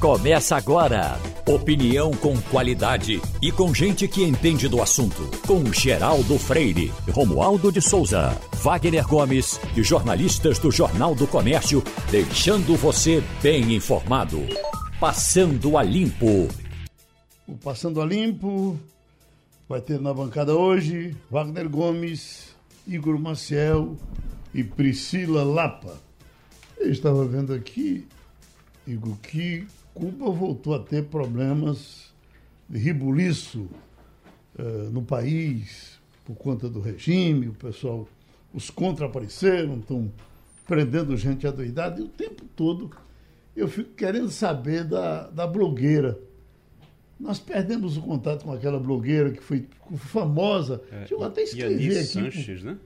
Começa agora. Opinião com qualidade e com gente que entende do assunto. Com Geraldo Freire, Romualdo de Souza, Wagner Gomes e jornalistas do Jornal do Comércio, deixando você bem informado. Passando a Limpo. O Passando a Limpo vai ter na bancada hoje Wagner Gomes, Igor Maciel e Priscila Lapa. Eu estava vendo aqui, Igor, que Cuba voltou a ter problemas de ribuliço uh, no país por conta do regime, o pessoal, os contra apareceram, estão prendendo gente adoidada, e o tempo todo eu fico querendo saber da, da blogueira. Nós perdemos o contato com aquela blogueira que foi famosa. É, eu até escrevi aqui. Sanches, né?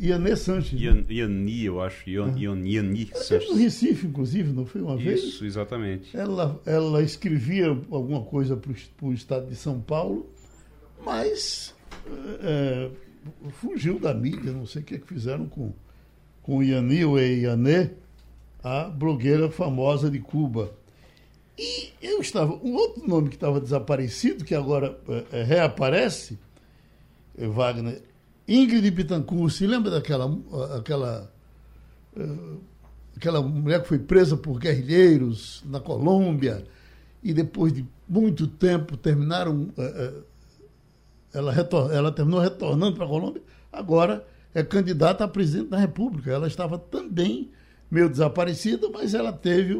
Ianê Sanches. Ian, Iani, eu acho. Ian, Ian, Iani Sanches. no Recife, inclusive, não foi uma Isso, vez? Isso, exatamente. Ela, ela escrevia alguma coisa para o estado de São Paulo, mas é, fugiu da mídia, não sei o que, é que fizeram com, com Iani ou Ianê, a blogueira famosa de Cuba. E eu estava. Um outro nome que estava desaparecido, que agora é, reaparece, Wagner, Ingrid Bittencourt, se lembra daquela aquela, eh, aquela mulher que foi presa por guerrilheiros na Colômbia e depois de muito tempo terminaram. Eh, eh, ela, retor, ela terminou retornando para a Colômbia, agora é candidata a presidente da República. Ela estava também meio desaparecida, mas ela teve.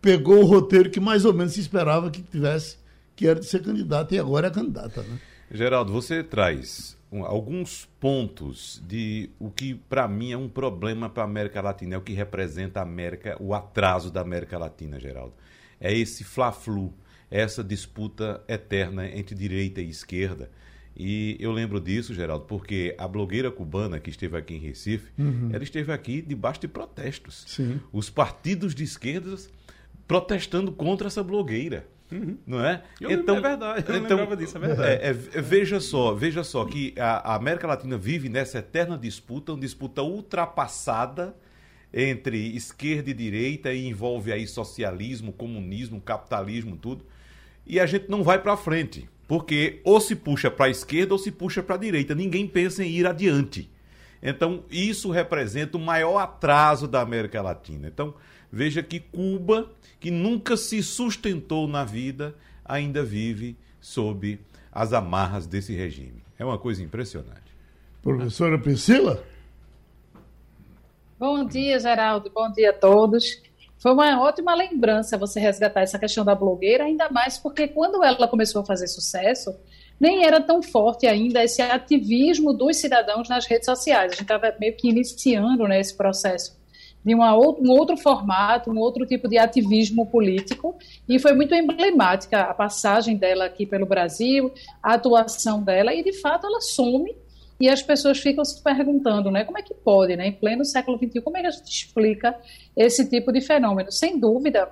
pegou o roteiro que mais ou menos se esperava que tivesse, que era de ser candidata, e agora é candidata. Né? Geraldo, você traz alguns pontos de o que para mim é um problema para a América Latina, é o que representa a América, o atraso da América Latina, Geraldo. É esse fla-flu, essa disputa eterna entre direita e esquerda. E eu lembro disso, Geraldo, porque a blogueira cubana que esteve aqui em Recife, uhum. ela esteve aqui debaixo de protestos. Sim. Os partidos de esquerdas protestando contra essa blogueira. Uhum. Não é? Eu então, é verdade, eu então, lembrava disso, é verdade. É, é, veja só, veja só que a, a, América Latina vive nessa eterna disputa, uma disputa ultrapassada entre esquerda e direita e envolve aí socialismo, comunismo, capitalismo, tudo. E a gente não vai para frente, porque ou se puxa para a esquerda ou se puxa para a direita. Ninguém pensa em ir adiante. Então, isso representa o maior atraso da América Latina. Então, veja que Cuba que nunca se sustentou na vida, ainda vive sob as amarras desse regime. É uma coisa impressionante. Professora Priscila? Bom dia, Geraldo. Bom dia a todos. Foi uma ótima lembrança você resgatar essa questão da blogueira, ainda mais porque quando ela começou a fazer sucesso, nem era tão forte ainda esse ativismo dos cidadãos nas redes sociais. A gente estava meio que iniciando né, esse processo de uma, um outro formato, um outro tipo de ativismo político, e foi muito emblemática a passagem dela aqui pelo Brasil, a atuação dela, e de fato ela some e as pessoas ficam se perguntando, né, como é que pode, né, em pleno século XXI, como é que a gente explica esse tipo de fenômeno? Sem dúvida,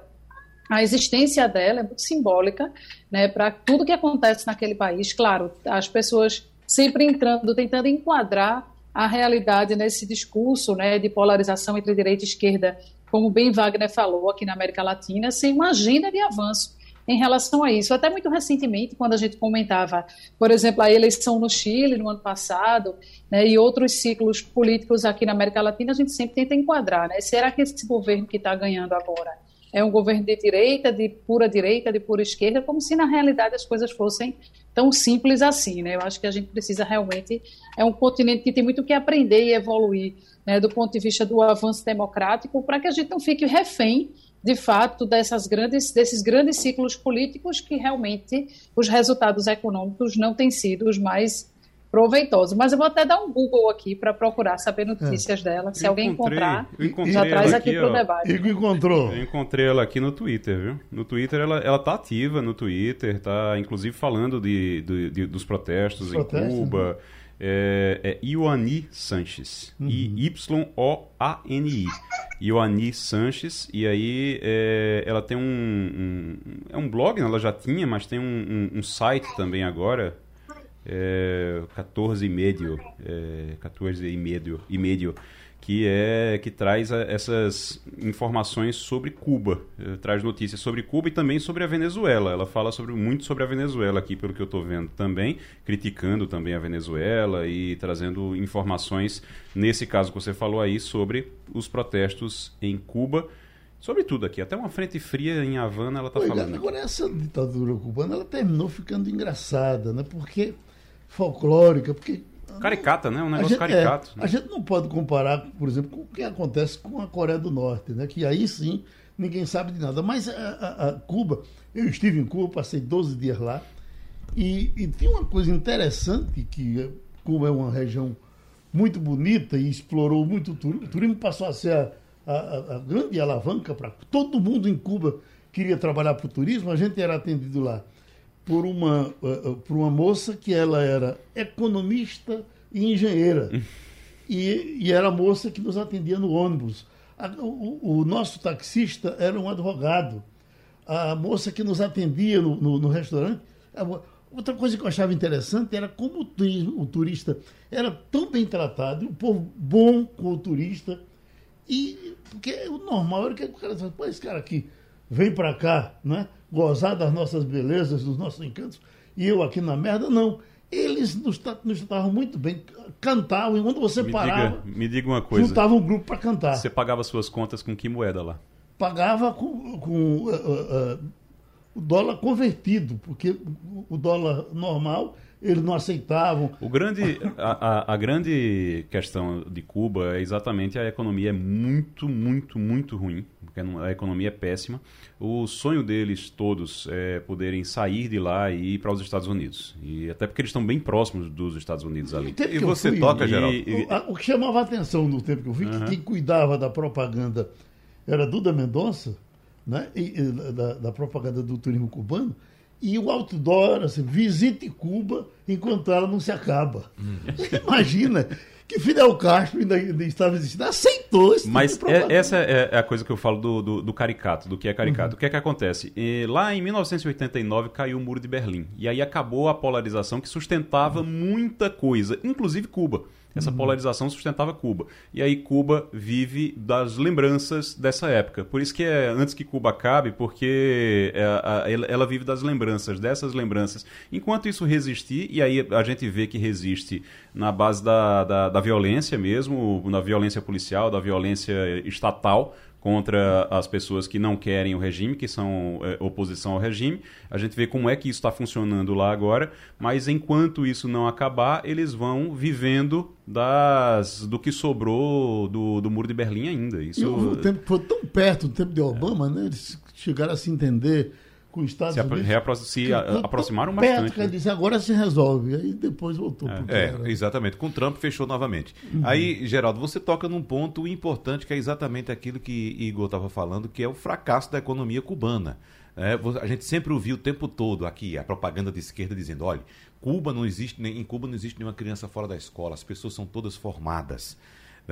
a existência dela é muito simbólica, né, para tudo que acontece naquele país. Claro, as pessoas sempre entrando, tentando enquadrar a realidade nesse discurso né, de polarização entre direita e esquerda, como bem Wagner falou aqui na América Latina, sem uma agenda de avanço em relação a isso. Até muito recentemente, quando a gente comentava, por exemplo, a eleição no Chile no ano passado, né, e outros ciclos políticos aqui na América Latina, a gente sempre tenta enquadrar. Né? Será que esse governo que está ganhando agora é um governo de direita, de pura direita, de pura esquerda, como se na realidade as coisas fossem tão simples assim, né? Eu acho que a gente precisa realmente é um continente que tem muito que aprender e evoluir, né, do ponto de vista do avanço democrático, para que a gente não fique refém de fato dessas grandes desses grandes ciclos políticos que realmente os resultados econômicos não têm sido os mais proveitoso. Mas eu vou até dar um Google aqui para procurar saber notícias é. dela. Se eu alguém encontrar, já traz aqui, aqui para o debate. Igor encontrou. Eu encontrei ela aqui no Twitter, viu? No Twitter ela, ela tá ativa no Twitter, tá inclusive falando de, de, de dos protestos Os em protestos, Cuba. Né? É, é Ioani Sanches. Uhum. I-Y-O-A-N-I. Ioani Sanches. E aí é, ela tem um, um, É um blog, né? ela já tinha, mas tem um, um, um site também agora é, 14 e meio, é, 14 e meio, e meio, que é que traz essas informações sobre Cuba, eh, traz notícias sobre Cuba e também sobre a Venezuela. Ela fala sobre, muito sobre a Venezuela aqui, pelo que eu estou vendo também, criticando também a Venezuela e trazendo informações, nesse caso que você falou aí, sobre os protestos em Cuba. Sobre tudo aqui, até uma frente fria em Havana ela está falando. Agora, essa ditadura cubana ela terminou ficando engraçada, né? Porque folclórica, porque Caricata, né? Um negócio gente, caricato. É, né? A gente não pode comparar, por exemplo, com o que acontece com a Coreia do Norte, né? Que aí sim ninguém sabe de nada. Mas a, a, a Cuba, eu estive em Cuba, passei 12 dias lá, e, e tem uma coisa interessante que Cuba é uma região muito bonita e explorou muito o turismo. O turismo passou a ser a, a, a grande alavanca para todo mundo em Cuba queria trabalhar para o turismo, a gente era atendido lá por uma, uh, por uma moça que ela era economista e engenheira. e, e era a moça que nos atendia no ônibus. A, o, o, nosso taxista era um advogado. A moça que nos atendia no, no, no restaurante. outra coisa que eu achava interessante era como o, o turista era tão bem tratado, o povo bom com o turista. E porque o normal era que o cara dissesse, pô, esse cara aqui vem para cá, né? gozar das nossas belezas, dos nossos encantos, e eu aqui na merda, não. Eles nos, nos tratavam muito bem, cantavam, e quando você me parava. Diga, me diga uma coisa. Juntava um grupo para cantar. Você pagava suas contas com que moeda lá? Pagava com, com uh, uh, uh, o dólar convertido, porque o dólar normal eles não aceitavam. O grande, a, a, a, grande questão de Cuba é exatamente a economia é muito, muito, muito ruim, porque a economia é péssima. O sonho deles todos é poderem sair de lá e ir para os Estados Unidos. E até porque eles estão bem próximos dos Estados Unidos ali. E você fui, toca, Geraldo? E, o, o, que chamava a atenção no tempo que eu vi, que quem cuidava da propaganda era Duda Mendonça, né? E, da, da propaganda do turismo cubano, e o outdoor, assim, visite Cuba enquanto ela não se acaba. Hum. Imagina que Fidel Castro ainda, ainda, estava existindo, aceitou esse tipo Mas tipo é, essa é, é a coisa que eu falo do, do, do caricato, do que é caricato. Uhum. O que é que acontece? E, lá em 1989 caiu o Muro de Berlim. E aí acabou a polarização que sustentava uhum. muita coisa, inclusive Cuba. Essa uhum. polarização sustentava Cuba. E aí Cuba vive das lembranças dessa época. Por isso que é antes que Cuba acabe, porque é, ela vive das lembranças, dessas lembranças. Enquanto isso resistir, e aí a gente vê que resiste na base da, da, da violência mesmo, na violência policial, da violência estatal, contra as pessoas que não querem o regime, que são é, oposição ao regime. A gente vê como é que isso está funcionando lá agora, mas enquanto isso não acabar, eles vão vivendo das do que sobrou do, do muro de Berlim ainda. Isso... o tempo foi tão perto do tempo de Obama, né? Eles chegaram a se entender com os Estados se Unidos. Se que, aproximaram bastante. Perto, né? disse, agora se resolve. Aí depois voltou. É, é exatamente. Com Trump fechou novamente. Uhum. Aí, Geraldo, você toca num ponto importante que é exatamente aquilo que Igor estava falando, que é o fracasso da economia cubana. É, a gente sempre ouviu o tempo todo aqui a propaganda de esquerda dizendo: olha, Cuba não existe, em Cuba não existe nenhuma criança fora da escola, as pessoas são todas formadas.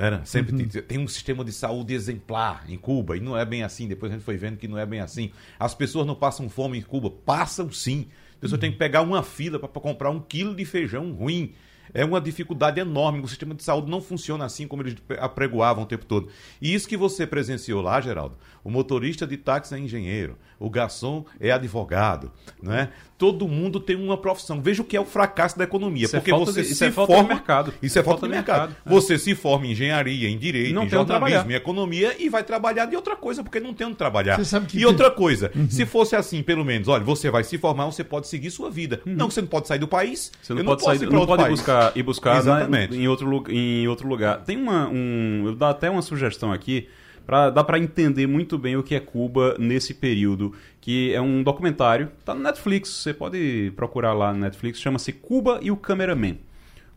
Né? Sempre uhum. tem, tem, um sistema de saúde exemplar em Cuba, e não é bem assim. Depois a gente foi vendo que não é bem assim. As pessoas não passam fome em Cuba, passam sim. A pessoa uhum. tem que pegar uma fila para comprar um quilo de feijão ruim é uma dificuldade enorme. O sistema de saúde não funciona assim como eles apregoavam o tempo todo. E isso que você presenciou lá, Geraldo, o motorista de táxi é engenheiro, o garçom é advogado, não é? Todo mundo tem uma profissão. Veja o que é o fracasso da economia. Isso é porque é você de, se isso é forma... mercado. Isso é, é falta, de mercado. mercado. Você se forma em engenharia, em direito, não em jornalismo, em economia e vai trabalhar de outra coisa, porque não tem onde trabalhar. e tem... outra coisa, uhum. se fosse assim, pelo menos, olha, você vai se formar, você pode seguir sua vida. Uhum. Não, você não pode sair do país. Você não pode sair, não pode país. buscar e buscar né, em outro em outro lugar. Tem uma um, eu dou até uma sugestão aqui Pra, dá para entender muito bem o que é Cuba nesse período, que é um documentário, tá no Netflix, você pode procurar lá no Netflix, chama-se Cuba e o Cameraman.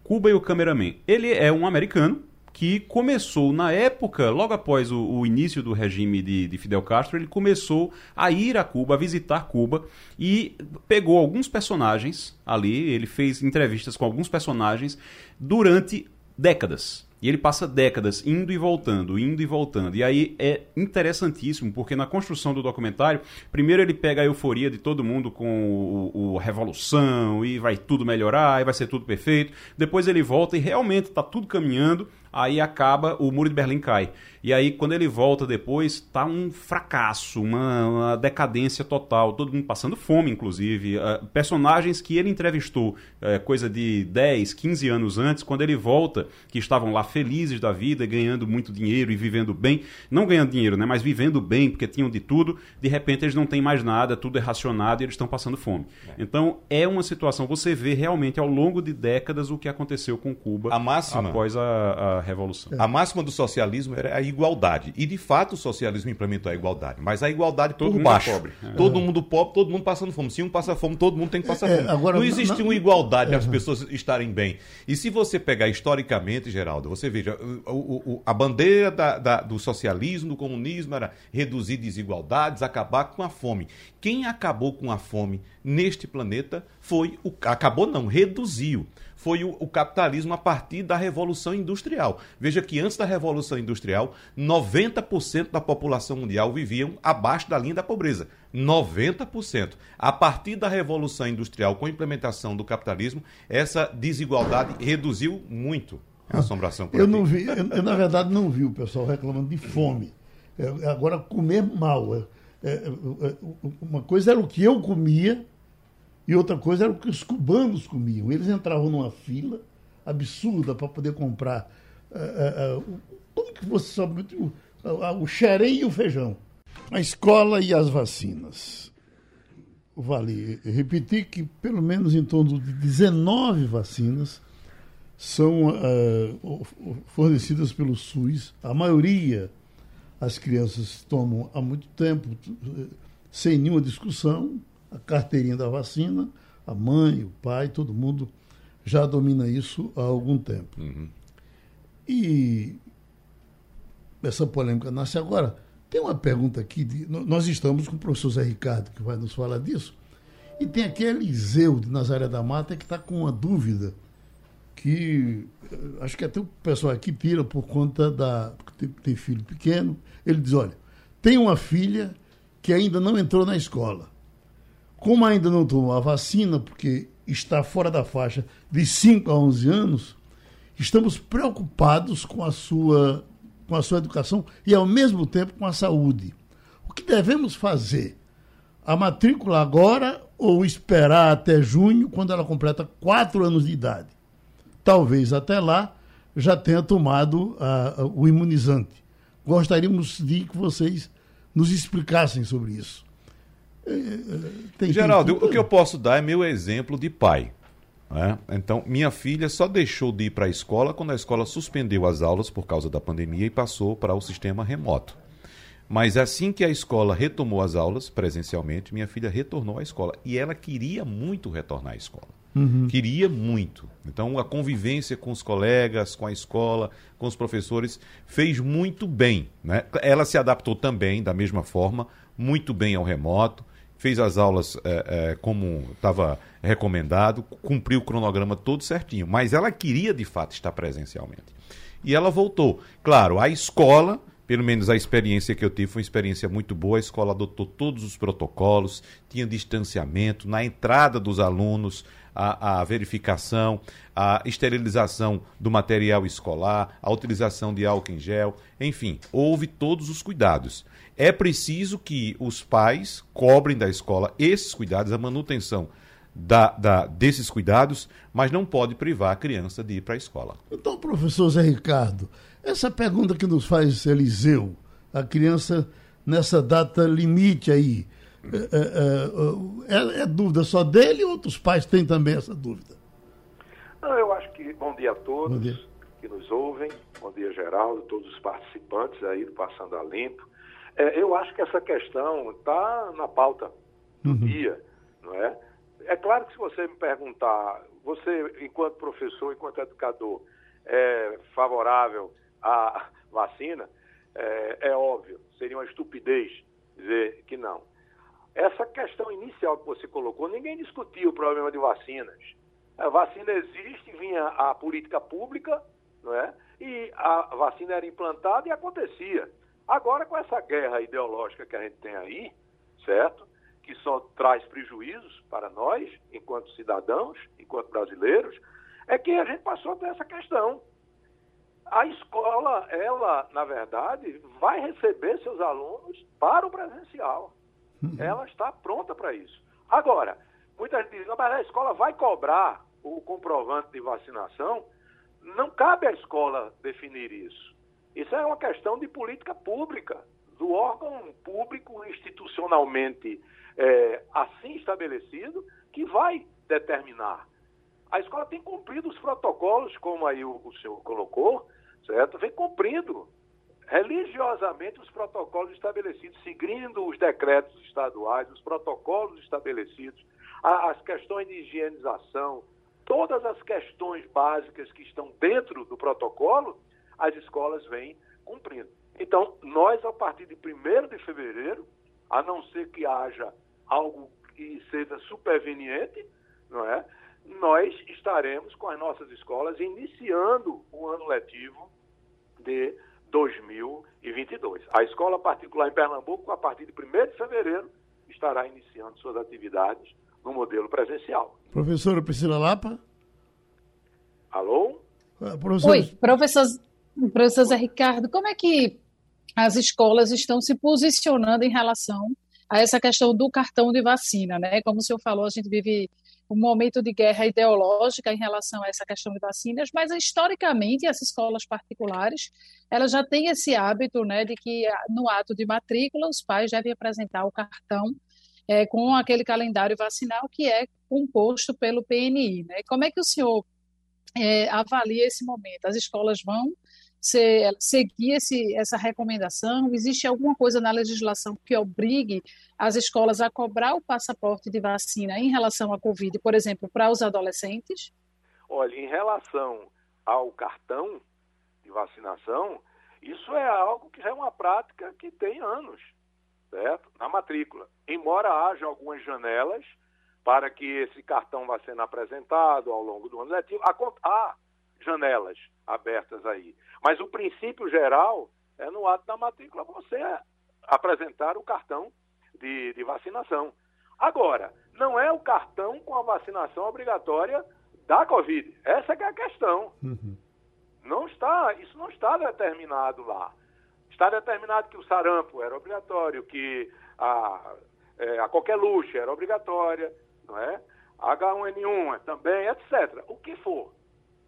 Cuba e o Cameraman. Ele é um americano que começou na época, logo após o, o início do regime de, de, Fidel Castro, ele começou a ir a Cuba, a visitar Cuba e pegou alguns personagens ali, ele fez entrevistas com alguns personagens durante décadas. E ele passa décadas indo e voltando, indo e voltando. E aí é interessantíssimo, porque na construção do documentário, primeiro ele pega a euforia de todo mundo com o, o Revolução, e vai tudo melhorar, e vai ser tudo perfeito. Depois ele volta e realmente está tudo caminhando aí acaba, o muro de Berlim cai. E aí, quando ele volta depois, tá um fracasso, uma, uma decadência total, todo mundo passando fome, inclusive. Uh, personagens que ele entrevistou uh, coisa de 10, 15 anos antes, quando ele volta, que estavam lá felizes da vida, ganhando muito dinheiro e vivendo bem, não ganhando dinheiro, né, mas vivendo bem, porque tinham de tudo, de repente eles não têm mais nada, tudo é racionado e eles estão passando fome. É. Então, é uma situação, você vê realmente ao longo de décadas o que aconteceu com Cuba a máxima, após a, a Revolução. A máxima do socialismo era a igualdade. E de fato o socialismo implementou a igualdade. Mas a igualdade todo por mundo é baixo. É pobre. Todo mundo pobre, todo mundo passando fome. Se um passa fome, todo mundo tem que passar é, fome. Agora, não existe não, uma igualdade para as pessoas estarem bem. E se você pegar historicamente, Geraldo, você veja, o, o, a bandeira da, da, do socialismo, do comunismo era reduzir desigualdades, acabar com a fome. Quem acabou com a fome neste planeta foi o. Acabou não, reduziu foi o, o, capitalismo a partir da Revolução Industrial. Veja que antes da Revolução Industrial, 90% da população mundial viviam abaixo da linha da pobreza. 90%. A partir da Revolução Industrial, com a implementação do capitalismo, essa desigualdade reduziu muito a assombração Eu não vi, eu, eu, na verdade não vi o pessoal reclamando de fome. É, agora, comer mal. É, é, é uma coisa era o que eu comia e outra coisa era o que os cubanos comiam. Eles entravam numa fila absurda para poder comprar uh, uh, uh, como que você sabe o, o xerém e o feijão. A escola e as vacinas. Vale repetir que pelo menos em torno de 19 vacinas são fornecidas pelo SUS. A maioria as crianças tomam há muito tempo, sem nenhuma discussão, a carteirinha da vacina, a mãe, o pai, todo mundo já domina isso há algum tempo. Uhum. E essa polêmica nasce agora. Tem uma pergunta aqui, de, nós estamos com o professor Zé Ricardo, que vai nos falar disso, e tem aqui Eliseu, de Nazaré da Mata, que está com uma dúvida, que eh, acho que até o pessoal aqui pira por conta da. Tem, tem filho pequeno. Ele diz: olha, tem uma filha que ainda não entrou na escola. Como ainda não tomou a vacina, porque está fora da faixa de 5 a 11 anos, estamos preocupados com a sua, com a sua educação e, ao mesmo tempo, com a saúde. O que devemos fazer? A matrícula agora ou esperar até junho, quando ela completa 4 anos de idade? Talvez até lá já tenha tomado uh, o imunizante. Gostaríamos de que vocês nos explicassem sobre isso. Tem, Geraldo, tem o que eu posso dar é meu exemplo de pai. Né? Então, minha filha só deixou de ir para a escola quando a escola suspendeu as aulas por causa da pandemia e passou para o sistema remoto. Mas assim que a escola retomou as aulas presencialmente, minha filha retornou à escola. E ela queria muito retornar à escola. Uhum. Queria muito. Então, a convivência com os colegas, com a escola, com os professores, fez muito bem. Né? Ela se adaptou também, da mesma forma, muito bem ao remoto fez as aulas é, é, como estava recomendado, cumpriu o cronograma todo certinho, mas ela queria de fato estar presencialmente. E ela voltou. Claro, a escola, pelo menos a experiência que eu tive foi uma experiência muito boa. A escola adotou todos os protocolos, tinha distanciamento na entrada dos alunos, a, a, verificação, a esterilização do material escolar, a utilização de álcool em gel, enfim, houve todos os cuidados. É preciso que os pais cobrem da escola esses cuidados, a manutenção da, da, desses cuidados, mas não pode privar a criança de ir para a escola. Então, professor Zé Ricardo, essa pergunta que nos faz Eliseu, a criança nessa data limite aí, é, é, é, é dúvida só dele ou outros pais têm também essa dúvida? Não, eu acho que bom dia a todos dia. que nos ouvem, bom dia Geraldo, todos os participantes aí do Passando a Limpo. É, eu acho que essa questão está na pauta do uhum. dia, não é? É claro que se você me perguntar, você, enquanto professor, enquanto educador, é favorável à vacina, é, é óbvio, seria uma estupidez dizer que não. Essa questão inicial que você colocou, ninguém discutia o problema de vacinas. A vacina existe, vinha a política pública, não é? E a vacina era implantada e acontecia. Agora, com essa guerra ideológica que a gente tem aí, certo? Que só traz prejuízos para nós, enquanto cidadãos, enquanto brasileiros, é que a gente passou a ter essa questão. a escola, ela, na verdade, vai receber seus alunos para o presencial. Uhum. Ela está pronta para isso. Agora, muita gente diz, mas a escola vai cobrar o comprovante de vacinação. Não cabe à escola definir isso. Isso é uma questão de política pública, do órgão público institucionalmente é, assim estabelecido, que vai determinar. A escola tem cumprido os protocolos, como aí o, o senhor colocou, certo? Vem cumprindo religiosamente os protocolos estabelecidos, seguindo os decretos estaduais, os protocolos estabelecidos, as questões de higienização, todas as questões básicas que estão dentro do protocolo, as escolas vêm cumprindo. Então, nós, a partir de 1 de fevereiro, a não ser que haja algo que seja superveniente, não é? nós estaremos com as nossas escolas iniciando o ano letivo de 2022. A escola particular em Pernambuco, a partir de 1 de fevereiro, estará iniciando suas atividades no modelo presencial. Professora Priscila Lapa? Alô? Uh, professor... Oi, professor, professor Zé Ricardo, como é que as escolas estão se posicionando em relação a essa questão do cartão de vacina, né? Como o senhor falou, a gente vive um momento de guerra ideológica em relação a essa questão de vacinas, mas historicamente as escolas particulares elas já têm esse hábito, né, de que ah, no ato de matrícula os pais devem apresentar o cartão é, com aquele calendário vacinal que é composto pelo PNI. Né? Como é que o senhor é, avalia esse momento? As escolas vão ser, seguir esse, essa recomendação? Existe alguma coisa na legislação que obrigue as escolas a cobrar o passaporte de vacina em relação à Covid, por exemplo, para os adolescentes? Olha, em relação ao cartão de vacinação, isso é algo que já é uma prática que tem anos, certo? Na matrícula. Embora haja algumas janelas para que esse cartão vá sendo apresentado ao longo do ano letivo, há janelas abertas aí. Mas o princípio geral é no ato da matrícula você apresentar o cartão de, de vacinação. Agora, não é o cartão com a vacinação obrigatória da Covid. Essa é a questão. Uhum. Não está, isso não está determinado lá. Está determinado que o sarampo era obrigatório, que a, é, a qualquer luxo era obrigatória, não é? H1N1 também, etc. O que for.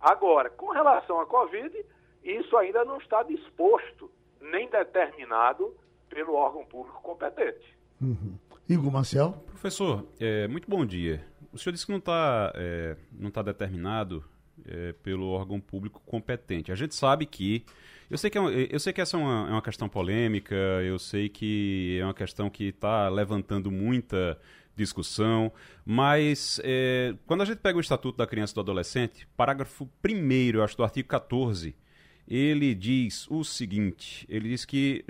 Agora, com relação à Covid, isso ainda não está disposto nem determinado pelo órgão público competente. Uhum. Igor Marcel? Professor, é, muito bom dia. O senhor disse que não está é, não tá determinado é, pelo órgão público competente. A gente sabe que. Eu sei que, é, eu sei que essa é uma, é uma questão polêmica, eu sei que é uma questão que está levantando muita discussão, mas é, quando a gente pega o Estatuto da Criança e do Adolescente, parágrafo 1, acho do artigo 14, ele diz o seguinte: ele diz que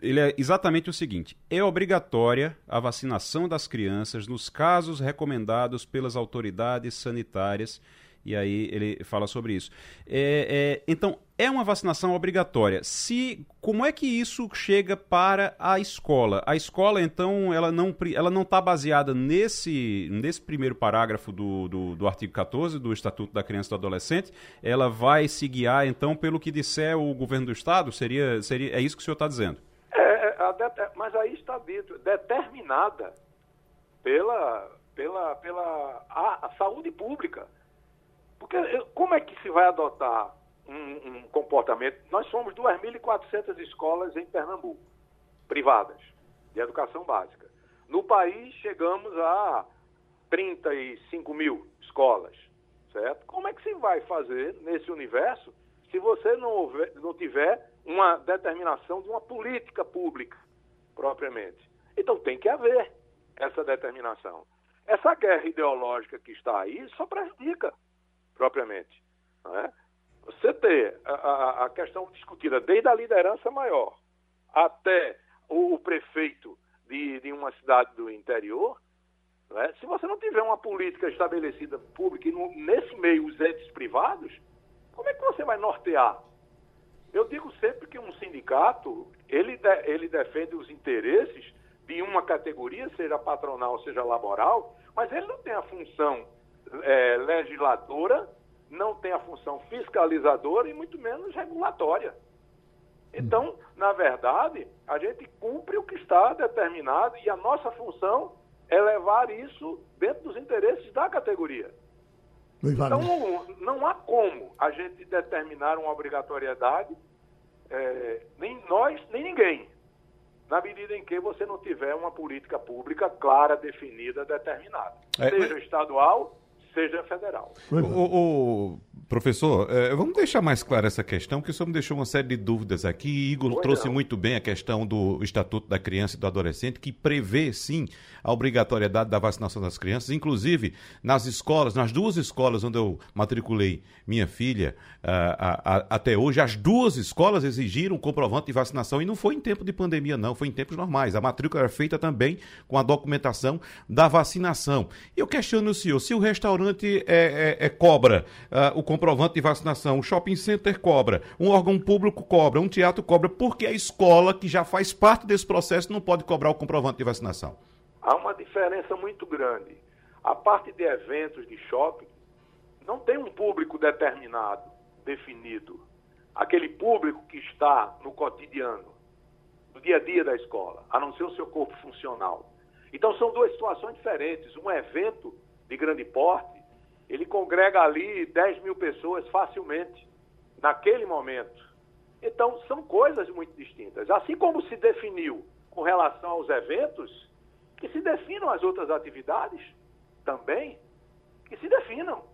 ele é exatamente o seguinte: é obrigatória a vacinação das crianças nos casos recomendados pelas autoridades sanitárias. E aí ele fala sobre isso. É, é, então, é uma vacinação obrigatória. Se como é que isso chega para a escola? A escola, então, ela não ela não está baseada nesse nesse primeiro parágrafo do, do, do, artigo 14 do Estatuto da Criança e do Adolescente. Ela vai se guiar, então, pelo que disser o governo do estado. Seria seria é isso que o senhor está dizendo? mas aí está dito, determinada pela, pela, pela a, a saúde pública. Porque como é que se vai adotar um, um comportamento? Nós somos 2.400 escolas em Pernambuco, privadas, de educação básica. No país, chegamos a 35 mil escolas, certo? Como é que se vai fazer nesse universo se você não, houver, não tiver uma determinação de uma política pública? propriamente. Então tem que haver essa determinação. Essa guerra ideológica que está aí só prejudica propriamente. É? Você ter a, a, a questão discutida desde a liderança maior até o, o prefeito de, de, uma cidade do interior, é? se você não tiver uma política estabelecida pública e no, nesse meio os entes privados, como é que você vai nortear? Eu digo sempre que um sindicato ele, de, ele defende os interesses de uma categoria, seja patronal, seja laboral, mas ele não tem a função é, legisladora não tem a função fiscalizadora e muito menos regulatória. Então, na verdade, a gente cumpre o que está determinado e a nossa função é levar isso dentro dos interesses da categoria. Então, não há como a gente determinar uma obrigatoriedade, é, nem nós, nem ninguém, na medida em que você não tiver uma política pública clara, definida, determinada, é, seja estadual, seja federal. O, o, Professor, é, vamos deixar mais clara essa questão, porque o senhor me deixou uma série de dúvidas aqui. Igor trouxe não. muito bem a questão do Estatuto da Criança e do Adolescente, que prevê, sim, a obrigatoriedade da vacinação das crianças, inclusive nas escolas, nas duas escolas onde eu matriculei minha filha a, a, até hoje, as duas escolas exigiram comprovante de vacinação e não foi em tempo de pandemia, não, foi em tempos normais. A matrícula era feita também com a documentação da vacinação. E eu questiono o senhor, se o restaurante é, é, é cobra uh, o comprovante de vacinação, o shopping center cobra, um órgão público cobra, um teatro cobra, por que a escola, que já faz parte desse processo, não pode cobrar o comprovante de vacinação? Há uma diferença muito grande. A parte de eventos de shopping não tem um público determinado, definido. Aquele público que está no cotidiano, no dia a dia da escola, a não ser o seu corpo funcional. Então são duas situações diferentes. Um evento de grande porte ele congrega ali 10 mil pessoas facilmente, naquele momento. Então, são coisas muito distintas. Assim como se definiu com relação aos eventos, que se definam as outras atividades também, que se definam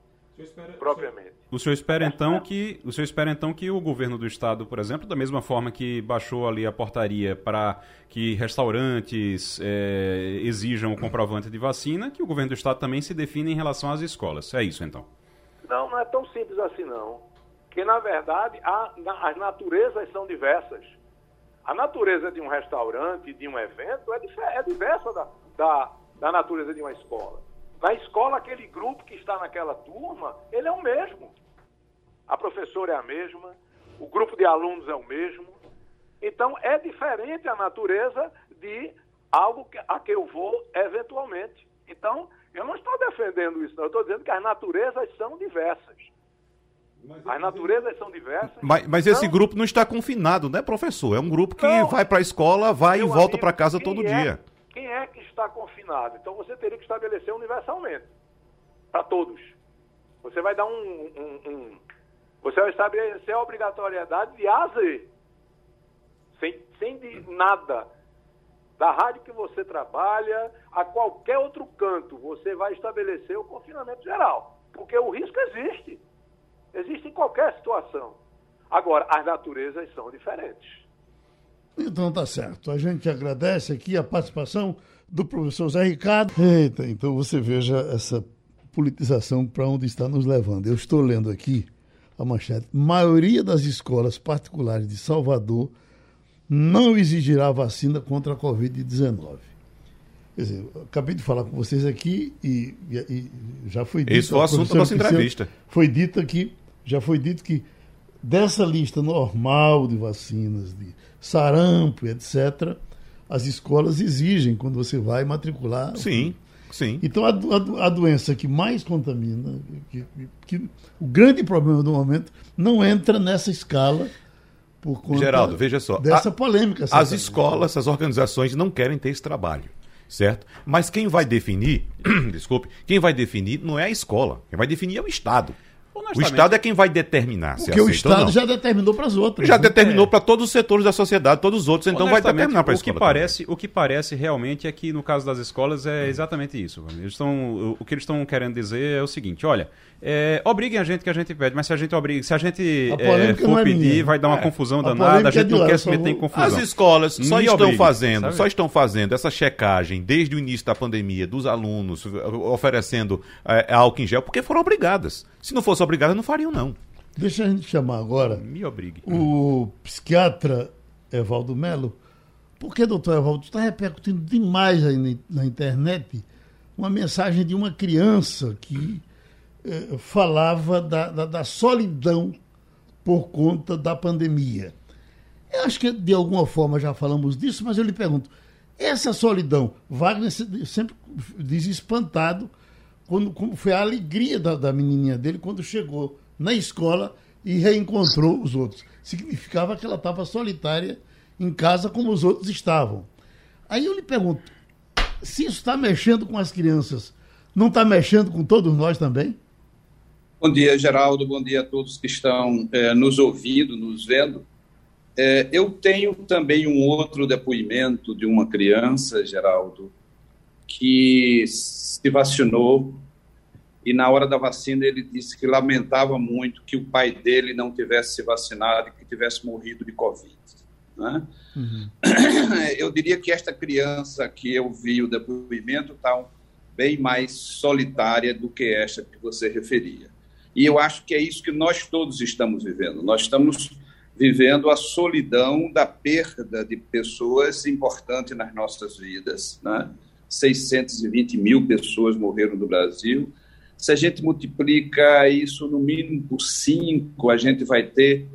espera, propriamente. O senhor espera então que o senhor espera então que o governo do estado, por exemplo, da mesma forma que baixou ali a portaria para que restaurantes é, exijam o comprovante de vacina, que o governo do estado também se define em relação às escolas. É isso então? Não, não é tão simples assim não. Que na verdade a, as naturezas são diversas. A natureza de um restaurante, de um evento, é, é diversa da, da, da natureza de uma escola. Na escola, aquele grupo que está naquela turma, ele é o mesmo. A professora é a mesma, o grupo de alunos é o mesmo. Então, é diferente a natureza de algo a que eu vou eventualmente. Então, eu não estou defendendo isso, não. Eu estou dizendo que as naturezas são diversas. As naturezas são diversas. Mas, mas então, esse grupo não está confinado, né, professor? É um grupo que não, vai para a escola, vai e volta para casa todo é, dia. Quem é que está confinado? Então você teria que estabelecer universalmente para todos. Você vai dar um, um, um, Você vai estabelecer a obrigatoriedade de A a Z. Sem, sem de nada. Da rádio que você trabalha, a qualquer outro canto, você vai estabelecer o confinamento geral. Porque o risco existe. Existe em qualquer situação. Agora, as naturezas são diferentes. Então tá certo. A gente agradece aqui a participação do professor Zé Ricardo. Eita, então você veja essa politização para onde está nos levando. Eu estou lendo aqui a manchete. Maioria das escolas particulares de Salvador não exigirá vacina contra a Covid-19. Quer dizer, acabei de falar com vocês aqui e, e, e já foi dito. Esse foi o assunto da nossa entrevista. Foi dito aqui, já foi dito que dessa lista normal de vacinas, de sarampo, etc., as escolas exigem quando você vai matricular. Sim, sim. Então, a, a, a doença que mais contamina, que, que, o grande problema do momento, não entra nessa escala por conta Geraldo, veja só, dessa a, polêmica. As escolas, as organizações não querem ter esse trabalho, certo? Mas quem vai definir, desculpe, quem vai definir não é a escola, quem vai definir é o Estado. O Estado é quem vai determinar se Porque o Estado já determinou para as outras. Já né? determinou é. para todos os setores da sociedade, todos os outros, então vai determinar para a escola. O que, parece, o que parece realmente é que no caso das escolas é exatamente isso. Eles estão, o que eles estão querendo dizer é o seguinte, olha, é, obriguem a gente que a gente pede, mas se a gente obriga, se a gente a é, for é pedir, minha. vai dar uma é. confusão danada, a gente não quer se meter em confusão. As escolas só Me estão fazendo, sabe? só estão fazendo essa checagem desde o início da pandemia dos alunos oferecendo é, álcool em gel porque foram obrigadas. Se não fosse obrigada, não fariam não. Deixa a gente chamar agora. Me obrigue. O psiquiatra Evaldo Melo. Porque, doutor Evaldo, está repercutindo demais aí na internet uma mensagem de uma criança que eh, falava da, da, da, solidão por conta da pandemia. Eu acho que de alguma forma já falamos disso, mas eu lhe pergunto: essa solidão, Wagner sempre diz espantado quando, como foi a alegria da, da menininha dele quando chegou na escola e reencontrou os outros. Significava que ela estava solitária em casa como os outros estavam. Aí eu lhe pergunto, se isso está mexendo com as crianças, não está mexendo com todos nós também? Bom dia, Geraldo. Bom dia a todos que estão é, nos ouvindo, nos vendo. É, eu tenho também um outro depoimento de uma criança, Geraldo, que se vacinou e na hora da vacina ele disse que lamentava muito que o pai dele não tivesse se vacinado e que tivesse morrido de Covid. Né? Uhum. Eu diria que esta criança que eu vi o depoimento está bem mais solitária do que esta que você referia. E eu acho que é isso que nós todos estamos vivendo. Nós estamos vivendo a solidão da perda de pessoas importantes nas nossas vidas. Né? 620 mil pessoas morreram no Brasil. Se a gente multiplica isso no mínimo por 5, a gente vai ter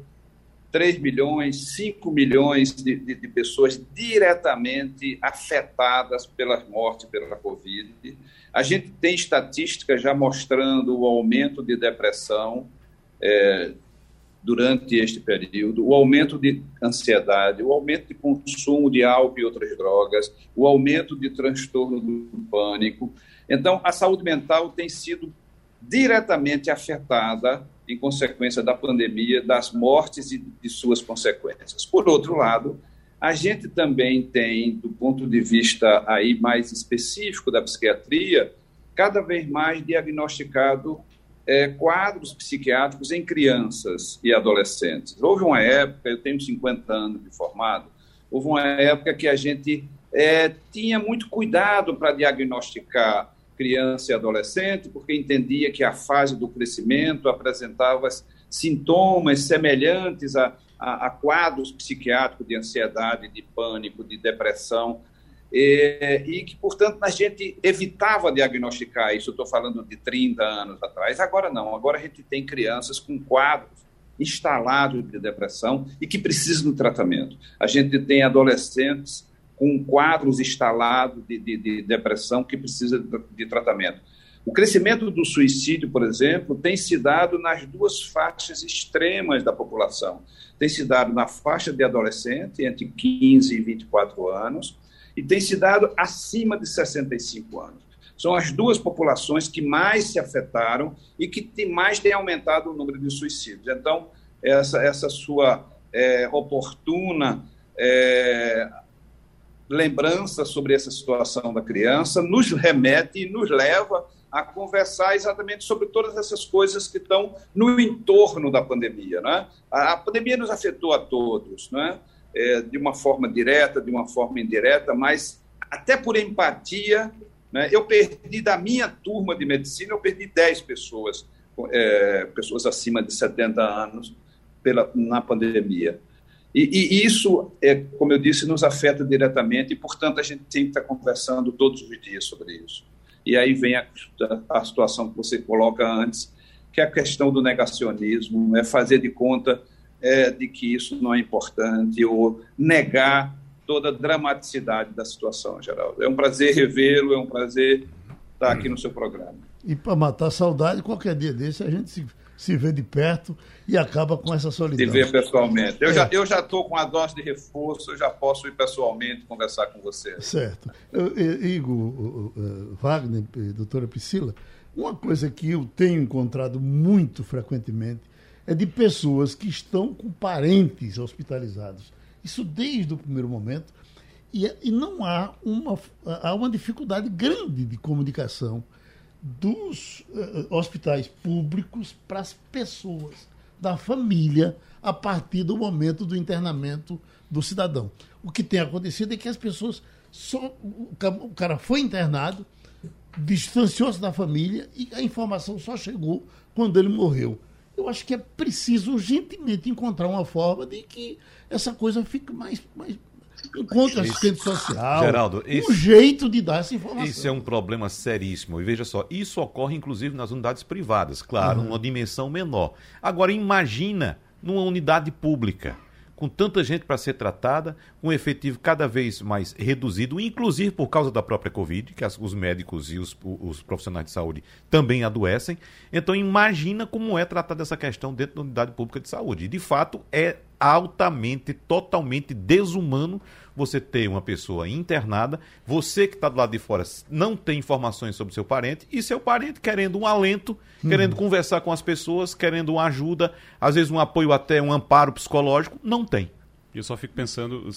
3 milhões, 5 milhões de, de, de, pessoas diretamente afetadas pelas mortes pela Covid. A gente tem estatísticas já mostrando o aumento de depressão é, durante este período, o aumento de ansiedade, o aumento de consumo de álcool e outras drogas, o aumento de transtorno do pânico. Então, a saúde mental tem sido diretamente afetada em consequência da pandemia, das mortes e de suas consequências. Por outro lado, a gente também tem, do ponto de vista aí mais específico da psiquiatria, cada vez mais diagnosticado é, quadros psiquiátricos em crianças e adolescentes. Houve uma época, eu tenho 50 anos de formado, houve uma época que a gente é, tinha muito cuidado para diagnosticar criança e adolescente, porque entendia que a fase do crescimento apresentava sintomas semelhantes a, a, a quadros psiquiátricos de ansiedade, de pânico, de depressão, e, e, que, portanto, a gente evitava diagnosticar isso. Estou falando de 30 anos atrás. Agora não, agora a gente tem crianças com quadros instalados de depressão e que precisam de tratamento. A gente tem adolescentes com quadros instalados de, de, de depressão que precisa de, de tratamento. O crescimento do suicídio, por exemplo, tem se dado nas duas faixas extremas da população. Tem se dado na faixa de adolescente, entre 15 e 24 anos, e tem se dado acima de 65 anos. São as duas populações que mais se afetaram e que mais têm aumentado o número de suicídios. Então, essa, essa sua é, oportuna é, lembrança sobre essa situação da criança nos remete e nos leva a conversar exatamente sobre todas essas coisas que estão no entorno da pandemia. Né? A, pandemia nos afetou a todos, né? É, de uma forma direta, de uma forma indireta, mas até por empatia, né? eu perdi da minha turma de medicina, eu perdi 10 pessoas, é, pessoas acima de 70 anos pela, na pandemia. E, e, isso, é, como eu disse, nos afeta diretamente e, portanto, a gente tem que estar conversando todos os dias sobre isso. E aí vem a, a situação que você coloca antes, que é a questão do negacionismo, é fazer de conta é, de que isso não é importante ou negar toda a dramaticidade da situação, Geraldo. É um prazer revê-lo, é um prazer estar aqui no seu programa. E para matar a saudade, qualquer dia desse a gente se se vê de perto e acaba com essa solidão. Se vê pessoalmente. Eu é. já eu já estou com a dose de reforço, eu já posso ir pessoalmente conversar com você. Certo. Igor, Wagner, doutora Priscila, uma coisa que eu tenho encontrado muito frequentemente é de pessoas que estão com parentes hospitalizados. Isso desde o primeiro momento. E, e não há uma, há uma dificuldade grande de comunicação dos uh, hospitais públicos para as pessoas, da família, a partir do momento do internamento do cidadão. O que tem acontecido é que as pessoas. Só, o cara foi internado, distanciou-se da família e a informação só chegou quando ele morreu. Eu acho que é preciso urgentemente encontrar uma forma de que essa coisa fique mais, mais, encontra assistente social. Geraldo, esse, um jeito de dar essa informação. Isso é um problema seríssimo. E veja só, isso ocorre inclusive nas unidades privadas, claro, uhum. uma dimensão menor. Agora, imagina numa unidade pública. Com tanta gente para ser tratada, com um efetivo cada vez mais reduzido, inclusive por causa da própria Covid, que as, os médicos e os, os, profissionais de saúde também adoecem. Então, imagina como é tratada essa questão dentro da unidade pública de saúde. E, de fato, é altamente, totalmente desumano você ter uma pessoa internada, você que está do lado de fora não tem informações sobre seu parente e seu parente querendo um alento, uhum. querendo conversar com as pessoas, querendo uma ajuda, às vezes um apoio até um amparo psicológico, não tem. Eu só fico pensando,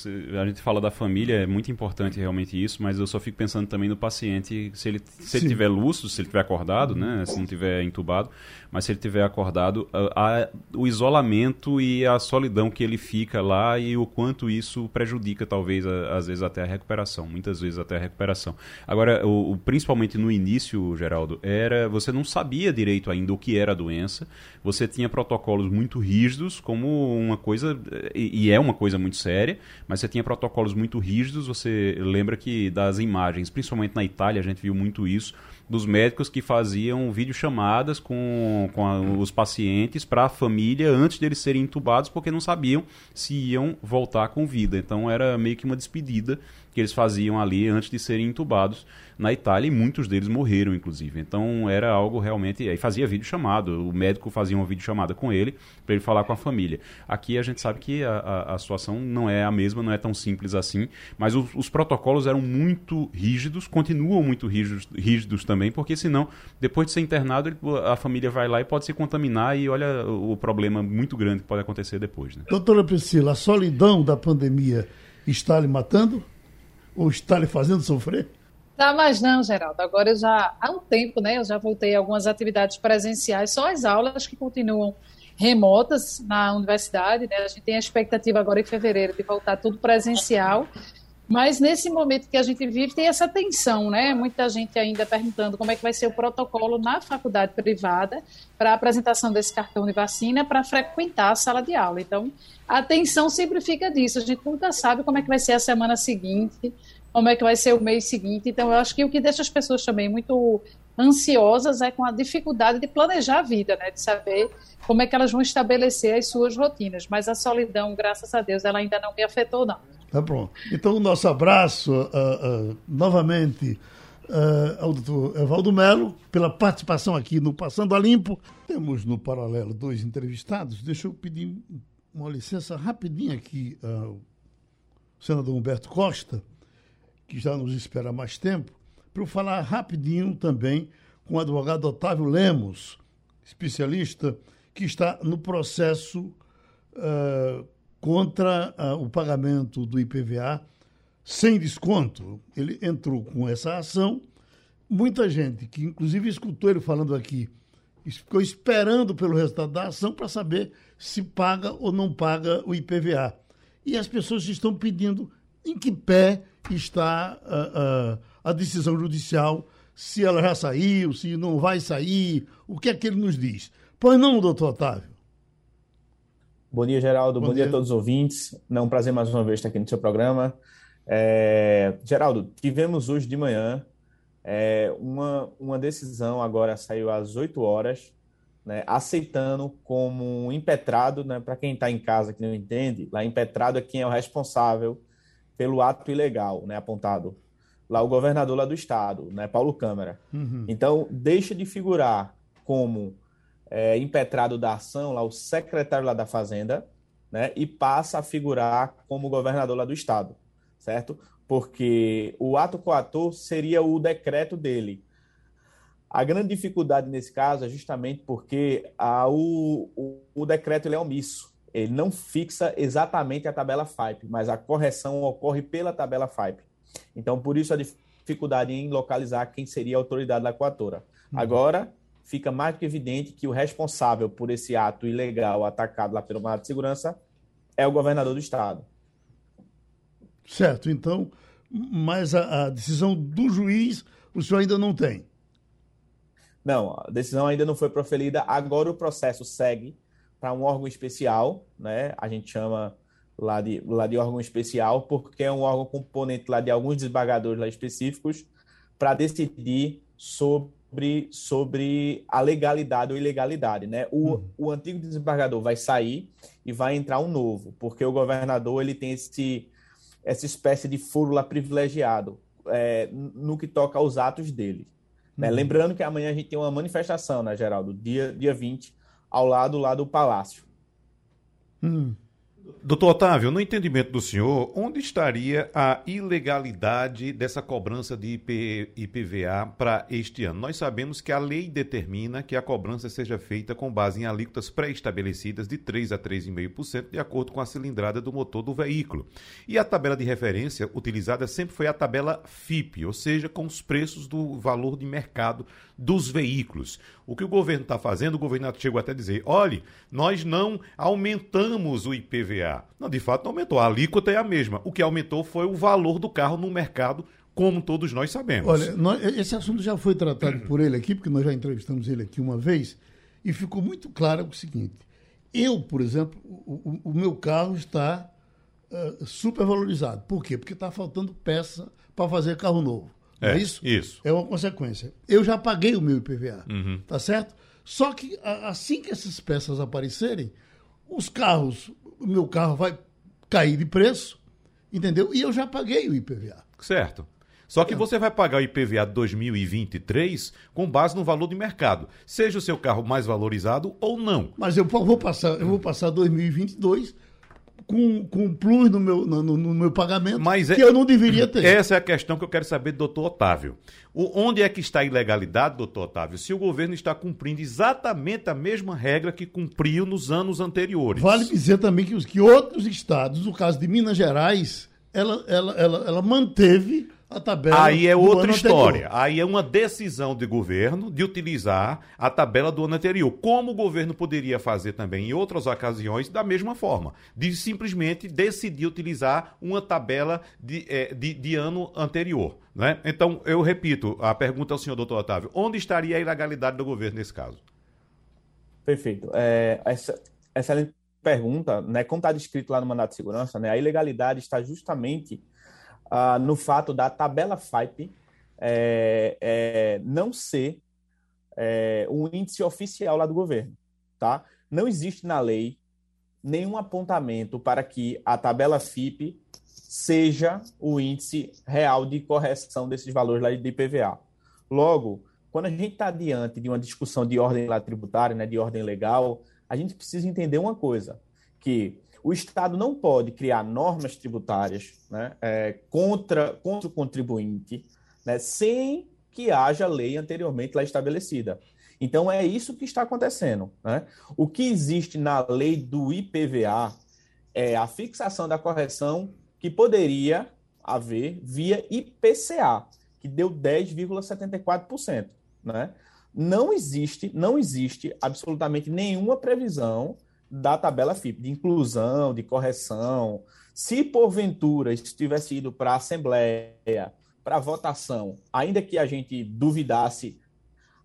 a gente fala da família, é muito importante realmente isso, mas eu só fico pensando também no paciente, se ele, se ele tiver lúcido, se ele tiver acordado, né, se não tiver entubado, mas se ele tiver acordado, a, a, o isolamento e a solidão que ele fica lá e o quanto isso prejudica, talvez, a, às vezes até a recuperação, muitas vezes até a recuperação. Agora, o, o, principalmente no início, Geraldo, era você não sabia direito ainda o que era a doença, você tinha protocolos muito rígidos, como uma coisa, e, e é uma coisa muito séria, mas você tinha protocolos muito rígidos, você lembra que das imagens, principalmente na Itália, a gente viu muito isso, dos médicos que faziam videochamadas com, com a, os pacientes para a família antes deles serem entubados, porque não sabiam se iam voltar com vida. Então era meio que uma despedida que eles faziam ali antes de serem entubados na Itália e muitos deles morreram, inclusive. Então era algo realmente. Aí fazia vídeo chamado, o médico fazia uma vídeo chamada com ele para ele falar com a família. Aqui a gente sabe que a, a, a, situação não é a mesma, não é tão simples assim, mas os, os protocolos eram muito rígidos, continuam muito rígidos, rígidos também, porque senão, depois de ser internado, a família vai lá e pode se contaminar e olha o problema muito grande que pode acontecer depois. Né? Doutora Priscila, a solidão da pandemia está lhe matando? Ou está lhe fazendo sofrer? Não, mas não, Geraldo. Agora eu já há um tempo, né? Eu já voltei a algumas atividades presenciais, só as aulas que continuam remotas na universidade. Né? A gente tem a expectativa agora em fevereiro de voltar tudo presencial. Mas nesse momento que a gente vive, tem essa tensão, né? Muita gente ainda perguntando como é que vai ser o protocolo na faculdade privada para a apresentação desse cartão de vacina para frequentar a sala de aula. Então, a tensão sempre fica disso. A gente nunca sabe como é que vai ser a semana seguinte, como é que vai ser o mês seguinte. Então, eu acho que o que deixa as pessoas também muito ansiosas é com a dificuldade de planejar a vida, né? De saber como é que elas vão estabelecer as suas rotinas. Mas a solidão, graças a Deus, ela ainda não me afetou, não. Tá bom. Então, o nosso abraço uh, uh, novamente uh, ao doutor Evaldo Melo pela participação aqui no Passando a Limpo. Temos no paralelo dois entrevistados. Deixa eu pedir uma licença rapidinho aqui ao senador Humberto Costa, que já nos espera há mais tempo, para eu falar rapidinho também com o advogado Otávio Lemos, especialista que está no processo uh, contra uh, o pagamento do IPVA sem desconto. Ele entrou com essa ação. Muita gente, que inclusive escutou ele falando aqui, ficou esperando pelo resultado da ação para saber se paga ou não paga o IPVA. E as pessoas estão pedindo em que pé está uh, uh, a decisão judicial, se ela já saiu, se não vai sair, o que é que ele nos diz. Pois não, doutor Otávio? Bom dia, Geraldo. Bom, Bom dia. dia. a todos os ouvintes. É um prazer mais uma vez estar aqui no seu programa. É... Geraldo, tivemos hoje de manhã é, uma, uma decisão, agora saiu às 8 horas, né, aceitando como impetrado, né, para quem está em casa que não entende, lá impetrado é quem é o responsável pelo ato ilegal, né, apontado. Lá o governador lá do estado, né, Paulo Câmara. Uhum. Então, deixa de figurar como é, impetrado da ação, lá o secretário lá da Fazenda, né, e passa a figurar como governador lá do estado, certo? Porque o ato coator seria o decreto dele, a grande dificuldade nesse caso é justamente porque a, o, o, o, decreto ele é omisso. Ele não fixa exatamente a tabela FIPE, mas a correção ocorre pela tabela FIPE. Então, por isso a dificuldade em localizar quem seria a autoridade da coatora. Uhum. Agora, fica mais do que evidente que o responsável por esse ato ilegal atacado lá pelo mandato de segurança é o governador do estado. Certo, então, mas a, a decisão do juiz o senhor ainda não tem. Não, a decisão ainda não foi proferida. Agora o processo segue para um órgão especial, né? A gente chama lá de, lá de órgão especial, porque é um órgão componente lá de alguns desembargadores lá específicos para decidir sobre sobre, sobre a legalidade ou ilegalidade. Né? O, uhum. o antigo desembargador vai sair e vai entrar um novo, porque o governador ele tem esse, essa espécie de fórmula privilegiado é, no que toca aos atos dele. Né? Uhum. Lembrando que amanhã a gente tem uma manifestação, né, Geraldo? Dia, dia 20, ao lado lá do Palácio. Hum. Doutor Otávio, no entendimento do senhor, onde estaria a ilegalidade dessa cobrança de IP, IPVA para este ano? Nós sabemos que a lei determina que a cobrança seja feita com base em alíquotas pré-estabelecidas de 3 a 3,5%, de acordo com a cilindrada do motor do veículo. E a tabela de referência utilizada sempre foi a tabela FIP, ou seja, com os preços do valor de mercado dos veículos. O que o governo está fazendo, o governo chegou até a dizer: olhe, nós não aumentamos o IPVA. Não, de fato, não aumentou. A alíquota é a mesma. O que aumentou foi o valor do carro no mercado, como todos nós sabemos. Olha, nós, esse assunto já foi tratado por ele aqui, porque nós já entrevistamos ele aqui uma vez, e ficou muito claro o seguinte: eu, por exemplo, o, o meu carro está uh, supervalorizado. Por quê? Porque está faltando peça para fazer carro novo. É, é isso? Isso. É uma consequência. Eu já paguei o meu IPVA, uhum. tá certo? Só que assim que essas peças aparecerem, os carros, o meu carro vai cair de preço, entendeu? E eu já paguei o IPVA. Certo. Só que você vai pagar o IPVA 2023 com base no valor de mercado, seja o seu carro mais valorizado ou não. Mas eu vou passar, eu vou passar 2022 com, com plus no meu, no, no meu pagamento Mas é, que eu não deveria ter. Essa é a questão que eu quero saber do doutor Otávio. O, onde é que está a ilegalidade, doutor Otávio, se o governo está cumprindo exatamente a mesma regra que cumpriu nos anos anteriores? Vale dizer também que, os, que outros estados, no caso de Minas Gerais, ela, ela, ela, ela manteve a tabela. Aí é outra história. Anterior. Aí é uma decisão de governo de utilizar a tabela do ano anterior. Como o governo poderia fazer também em outras ocasiões da mesma forma, de simplesmente decidir utilizar uma tabela de, é, de, de, ano anterior. Né? Então, eu repito a pergunta ao senhor doutor Otávio: onde estaria a ilegalidade do governo nesse caso? Perfeito. É, essa, excelente pergunta. Né? Como está descrito lá no mandato de segurança, né? a ilegalidade está justamente uh, no fato da tabela FIPE é, é, não ser é, um índice oficial lá do governo. Tá? Não existe na lei nenhum apontamento para que a tabela FIPE seja o índice real de correção desses valores lá de IPVA. Logo, quando a gente está diante de uma discussão de ordem lá tributária, né, de ordem legal, a gente precisa entender uma coisa, que o Estado não pode criar normas tributárias né, é, contra, contra o contribuinte né, sem que haja lei anteriormente lá estabelecida. Então, é isso que está acontecendo. Né? O que existe na lei do IPVA é a fixação da correção que poderia haver via IPCA, que deu 10,74%. Né? Não existe, não existe absolutamente nenhuma previsão da tabela FIP, de inclusão, de correção. Se porventura isso tivesse ido para a Assembleia, para votação, ainda que a gente duvidasse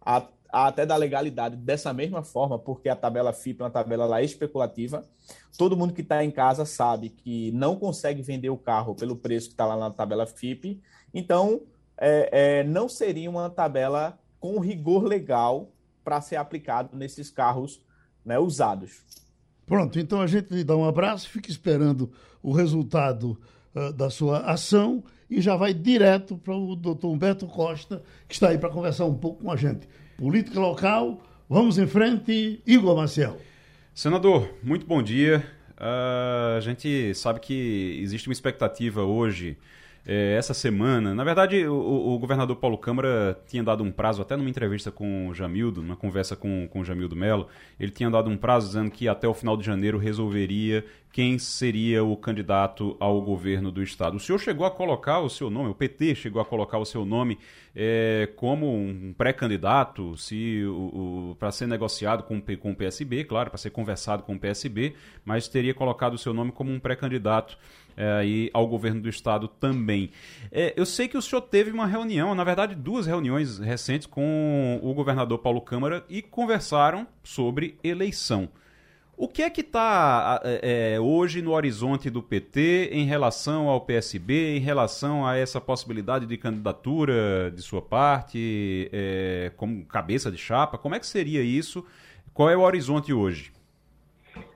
a, a, até da legalidade dessa mesma forma, porque a tabela FIP é uma tabela lá especulativa, todo mundo que está em casa sabe que não consegue vender o carro pelo preço que está lá na tabela FIP, então é, é, não seria uma tabela com rigor legal para ser aplicado nesses carros né, usados. Pronto, então a gente lhe dá um abraço, fica esperando o resultado uh, da sua ação e já vai direto para o doutor Humberto Costa, que está aí para conversar um pouco com a gente. Política local, vamos em frente, Igor Marcel. Senador, muito bom dia. Uh, a gente sabe que existe uma expectativa hoje é, essa semana. Na verdade, o, o, governador Paulo Câmara tinha dado um prazo, até numa entrevista com o Jamildo, numa conversa com, com o Jamildo Melo, ele tinha dado um prazo dizendo que até o final de janeiro resolveria quem seria o candidato ao governo do estado. O senhor chegou a colocar o seu nome, o PT chegou a colocar o seu nome é, como um pré-candidato, se para ser negociado com, com o PSB, claro, para ser conversado com o PSB, mas teria colocado o seu nome como um pré-candidato é, aí ao governo do estado também. É, eu sei que o senhor teve uma reunião, na verdade duas reuniões recentes com o governador Paulo Câmara e conversaram sobre eleição. O que é que está é, hoje no horizonte do PT em relação ao PSB, em relação a essa possibilidade de candidatura de sua parte, é, como cabeça de chapa? Como é que seria isso? Qual é o horizonte hoje?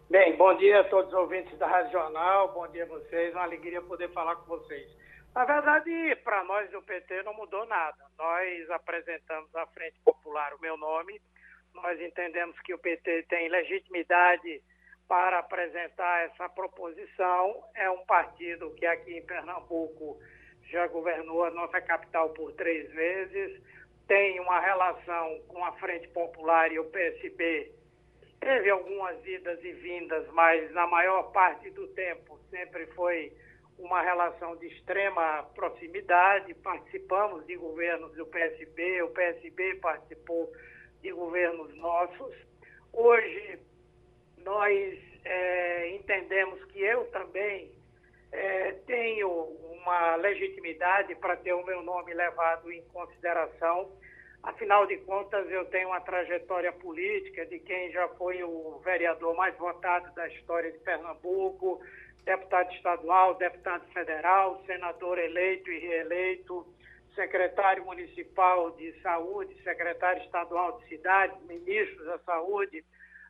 Bem, bom dia a todos os ouvintes da Rádio Jornal, bom dia a vocês, uma alegria poder falar com vocês. Na verdade, para nós do PT não mudou nada. Nós apresentamos à Frente Popular o meu nome, nós entendemos que o PT tem legitimidade para apresentar essa proposição. É um partido que aqui em Pernambuco já governou a nossa capital por três vezes, tem uma relação com a Frente Popular e o PSB. Teve algumas idas e vindas, mas na maior parte do tempo sempre foi uma relação de extrema proximidade. Participamos de governos do PSB, o PSB participou de governos nossos. Hoje, nós é, entendemos que eu também é, tenho uma legitimidade para ter o meu nome levado em consideração. Afinal de contas, eu tenho uma trajetória política de quem já foi o vereador mais votado da história de Pernambuco, deputado estadual, deputado federal, senador eleito e reeleito, secretário municipal de saúde, secretário estadual de cidade, ministro da saúde,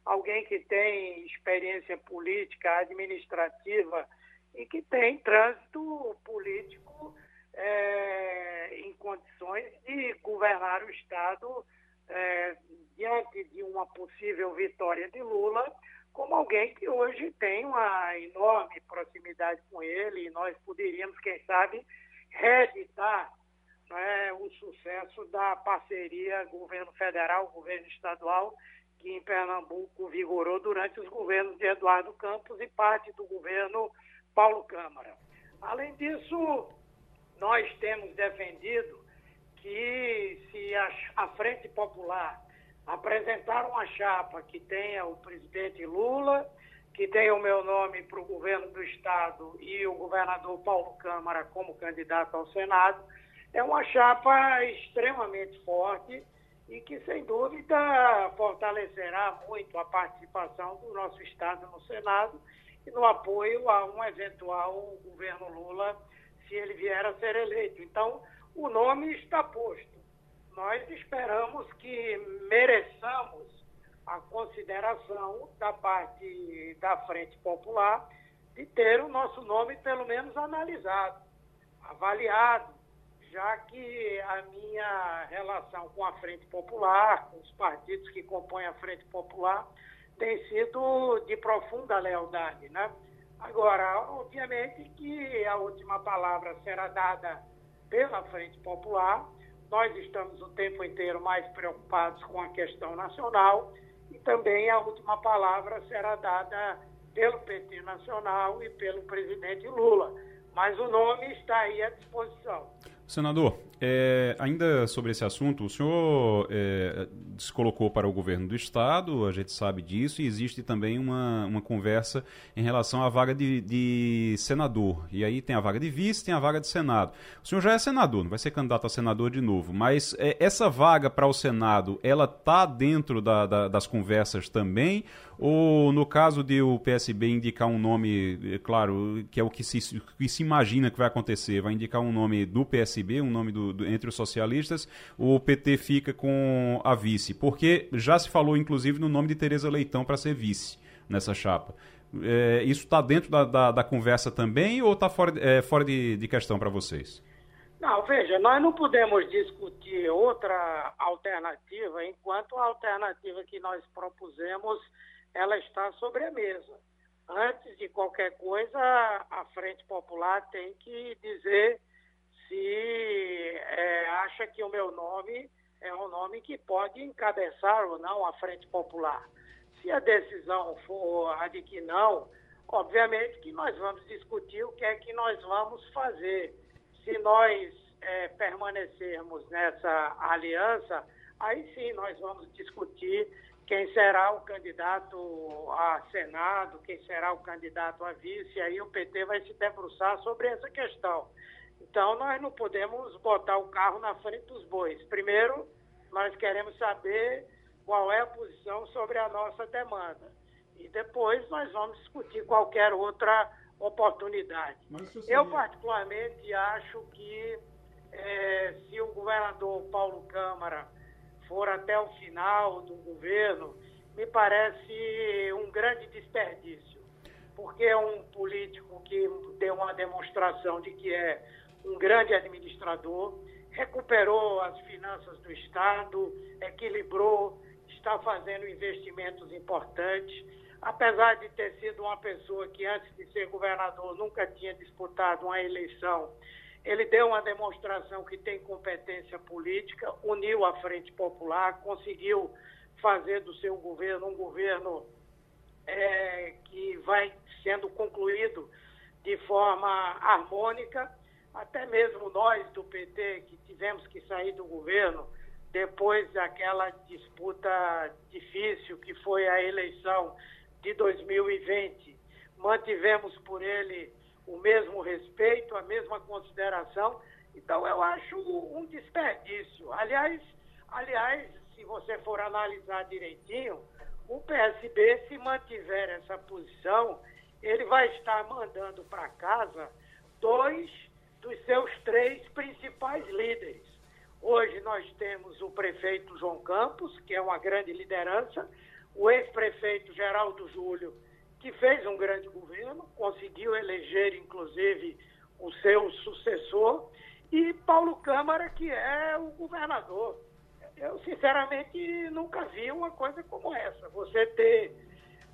alguém que tem experiência política, administrativa e que tem trânsito político é, em condições de governar o Estado é, diante de uma possível vitória de Lula, como alguém que hoje tem uma enorme proximidade com ele e nós poderíamos, quem sabe, reeditar é, o sucesso da parceria governo federal, governo estadual, que em Pernambuco vigorou durante os governos de Eduardo Campos e parte do governo Paulo Câmara. Além disso, nós temos defendido que se a, a Frente Popular apresentar uma chapa que tenha o presidente Lula, que tenha o meu nome para o governo do Estado e o governador Paulo Câmara como candidato ao Senado, é uma chapa extremamente forte e que, sem dúvida, fortalecerá muito a participação do nosso Estado no Senado e no apoio a um eventual governo Lula, se ele vier a ser eleito. Então, o nome está posto. Nós esperamos que mereçamos a consideração da parte da Frente Popular de ter o nosso nome, pelo menos, analisado, avaliado, já que a minha relação com a Frente Popular, com os partidos que compõem a Frente Popular, tem sido de profunda lealdade, né? Agora, obviamente que a última palavra será dada pela Frente Popular. Nós estamos o tempo inteiro mais preocupados com a questão nacional e também a última palavra será dada pelo PT Nacional e pelo presidente Lula. Mas o nome está aí à disposição. Senador, é, ainda sobre esse assunto, o senhor é, se colocou para o governo do Estado, a gente sabe disso, e existe também uma, uma conversa em relação à vaga de, de, senador. E aí tem a vaga de vice, tem a vaga de Senado. O senhor já é senador, não vai ser candidato a senador de novo, mas é, essa vaga para o Senado, ela está dentro da, da, das conversas também? Ou no caso de o PSB indicar um nome, é claro, que é o que se, que se imagina que vai acontecer, vai indicar um nome do PSB, um nome do, do, entre os socialistas, o PT fica com a vice? Porque já se falou, inclusive, no nome de Tereza Leitão para ser vice nessa chapa. É, isso está dentro da, da, da, conversa também ou está fora, é, fora de, de questão para vocês? Não, veja, nós não podemos discutir outra alternativa enquanto a alternativa que nós propusemos ela está sobre a mesa. Antes de qualquer coisa, a Frente Popular tem que dizer se é, acha que o meu nome é um nome que pode encabeçar ou não a Frente Popular. Se a decisão for a de que não, obviamente que nós vamos discutir o que é que nós vamos fazer. Se nós é, permanecermos nessa aliança, aí sim nós vamos discutir quem será o candidato a Senado, quem será o candidato a vice, aí o PT vai se debruçar sobre essa questão. Então, nós não podemos botar o carro na frente dos bois. Primeiro, nós queremos saber qual é a posição sobre a nossa demanda. E depois nós vamos discutir qualquer outra oportunidade. Eu, particularmente, acho que é, se o governador Paulo Câmara for até o final do governo, me parece um grande desperdício, porque é um político que deu uma demonstração de que é um grande administrador, recuperou as finanças do Estado, equilibrou, está fazendo investimentos importantes. Apesar de ter sido uma pessoa que, antes de ser governador, nunca tinha disputado uma eleição, ele deu uma demonstração que tem competência política, uniu a Frente Popular, conseguiu fazer do seu governo um governo é, que vai sendo concluído de forma harmônica. Até mesmo nós do PT, que tivemos que sair do governo depois daquela disputa difícil que foi a eleição de 2020, mantivemos por ele o mesmo respeito, a mesma consideração. Então eu acho um desperdício. Aliás, aliás, se você for analisar direitinho, o PSB, se mantiver essa posição, ele vai estar mandando para casa dois dos seus três principais líderes. Hoje nós temos o prefeito João Campos, que é uma grande liderança, o ex-prefeito Geraldo Júlio, que fez um grande governo, conseguiu eleger, inclusive, o seu sucessor, e Paulo Câmara, que é o governador. Eu, sinceramente, nunca vi uma coisa como essa. Você ter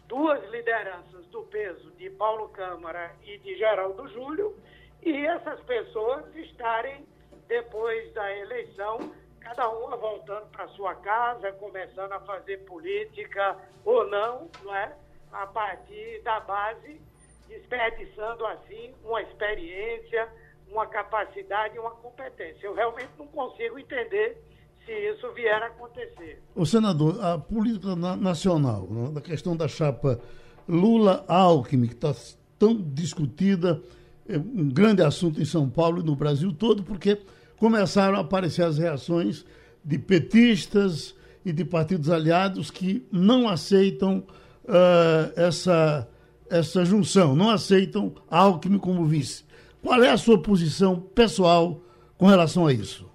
duas lideranças do peso de Paulo Câmara e de Geraldo Júlio, e essas pessoas estarem, depois da eleição, cada uma voltando para sua casa, começando a fazer política ou não, não é? A partir da base, desperdiçando assim uma experiência, uma capacidade e uma competência. Eu realmente não consigo entender se isso vier a acontecer. O senador, a política nacional, né, da questão da chapa Lula-Alckmin, que está tão discutida, é um grande assunto em São Paulo e no Brasil todo, porque começaram a aparecer as reações de petistas e de partidos aliados que não aceitam uh, essa, essa junção, não aceitam Alckmin como vice. Qual é a sua posição pessoal com relação a isso?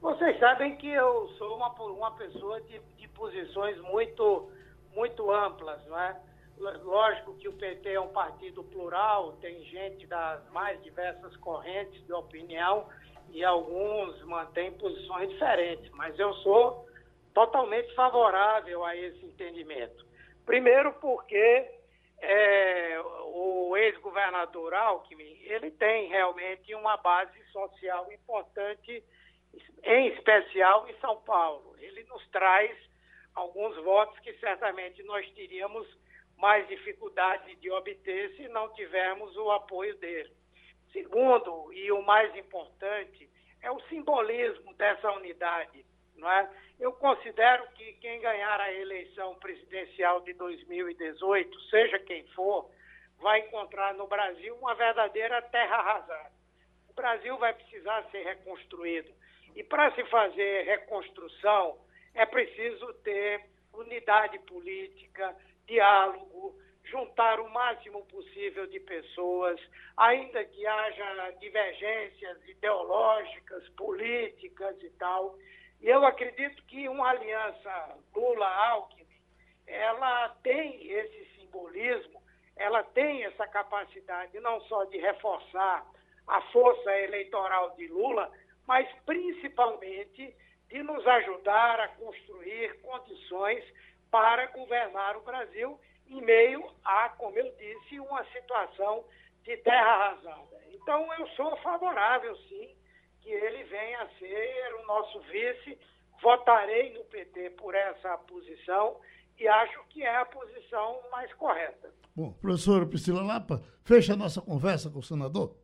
Vocês sabem que eu sou uma, uma pessoa de, de posições muito, muito amplas, não é? Lógico que o PT é um partido plural, tem gente das mais diversas correntes de opinião e alguns mantêm posições diferentes, mas eu sou totalmente favorável a esse entendimento. Primeiro porque é, o ex-governador Alckmin, ele tem realmente uma base social importante em especial em São Paulo. Ele nos traz alguns votos que certamente nós teríamos mais dificuldade de obter se não tivermos o apoio dele. Segundo, e o mais importante, é o simbolismo dessa unidade. Não é? Eu considero que quem ganhar a eleição presidencial de 2018, seja quem for, vai encontrar no Brasil uma verdadeira terra arrasada. O Brasil vai precisar ser reconstruído. E para se fazer reconstrução, é preciso ter unidade política, diálogo, juntar o máximo possível de pessoas, ainda que haja divergências ideológicas, políticas e tal. E eu acredito que uma aliança Lula-Alckmin, ela tem esse simbolismo, ela tem essa capacidade não só de reforçar a força eleitoral de Lula, mas principalmente de nos ajudar a construir condições para governar o Brasil em meio a, como eu disse, uma situação de terra arrasada. Então, eu sou favorável, sim, que ele venha a ser o nosso vice. Votarei no PT por essa posição e acho que é a posição mais correta. Bom, professora Priscila Lapa, fecha a nossa conversa com o senador.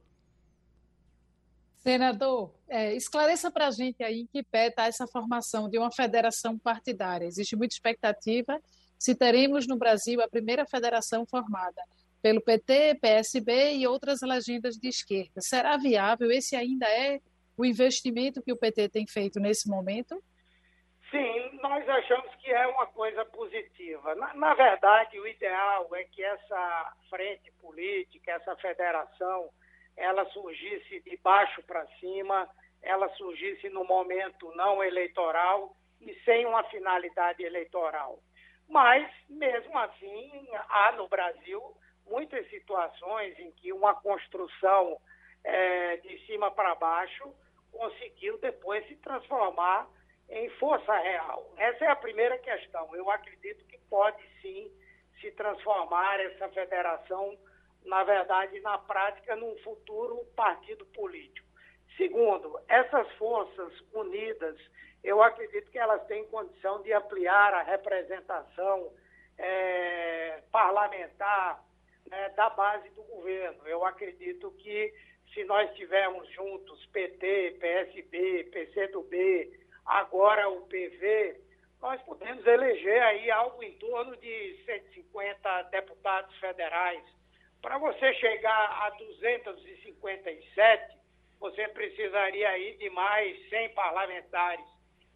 Senador, é, esclareça para a gente aí em que pé está essa formação de uma federação partidária. Existe muita expectativa se teremos no Brasil a primeira federação formada pelo PT, PSB e outras legendas de esquerda. Será viável? Esse ainda é o investimento que o PT tem feito nesse momento? Sim, nós achamos que é uma coisa positiva. Na, na, verdade, o ideal é que essa frente política, essa federação, ela surgisse de baixo para cima, ela surgisse no momento não eleitoral e sem uma finalidade eleitoral. Mas, mesmo assim, há no Brasil muitas situações em que uma construção é, de cima para baixo conseguiu depois se transformar em força real. Essa é a primeira questão. Eu acredito que pode sim se transformar essa federação, na verdade, na prática, num futuro partido político. Segundo, essas forças unidas, eu acredito que elas têm condição de ampliar a representação é, parlamentar né, da base do governo. Eu acredito que se nós tivermos juntos PT, PSB, PCdoB, agora o PV, nós podemos eleger aí algo em torno de 150 deputados federais. Para você chegar a 257, você precisaria aí de mais 100 parlamentares.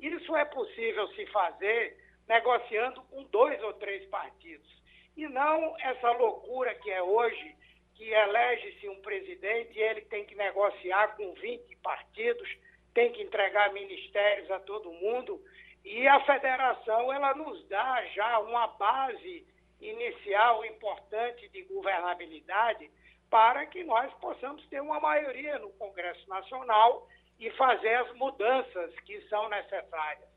Isso é possível se fazer negociando com dois ou três partidos. E não essa loucura que é hoje, que elege-se um presidente e ele tem que negociar com 20 partidos tem que entregar ministérios a todo mundo e a federação ela nos dá já uma base inicial importante de governabilidade para que nós possamos ter uma maioria no Congresso Nacional e fazer as mudanças que são necessárias.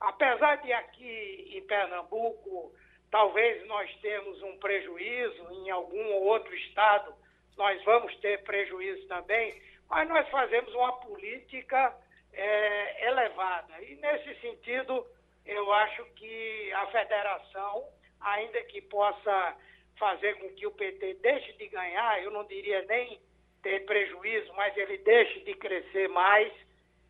Apesar de aqui em Pernambuco talvez nós temos um prejuízo, em algum outro estado nós vamos ter prejuízo também, mas nós fazemos uma política é, elevada. E, nesse sentido, eu acho que a federação, ainda que possa fazer com que o PT deixe de ganhar, eu não diria nem ter prejuízo, mas ele deixe de crescer mais,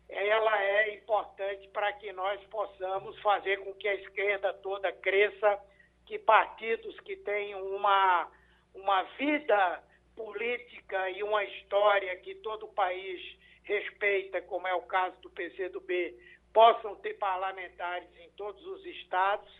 ela é importante para que nós possamos fazer com que a esquerda toda cresça, que partidos que têm uma, uma vida política e uma história que todo o país respeita, como é o caso do PCdoB, possam ter parlamentares em todos os estados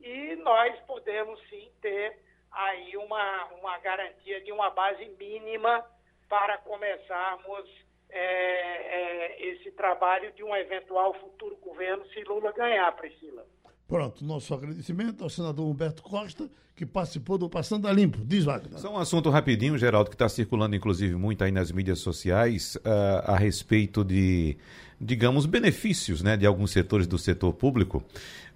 e nós podemos sim ter aí uma, uma garantia de uma base mínima para começarmos é, é, esse trabalho de um eventual futuro governo se Lula ganhar, Priscila. Pronto, nosso agradecimento ao senador Humberto Costa, que participou do Passando a Limpo. Diz, Wagner. Só um assunto rapidinho, Geraldo, que está circulando inclusive muito aí nas mídias sociais uh, a respeito de, digamos, benefícios né, de alguns setores do setor público.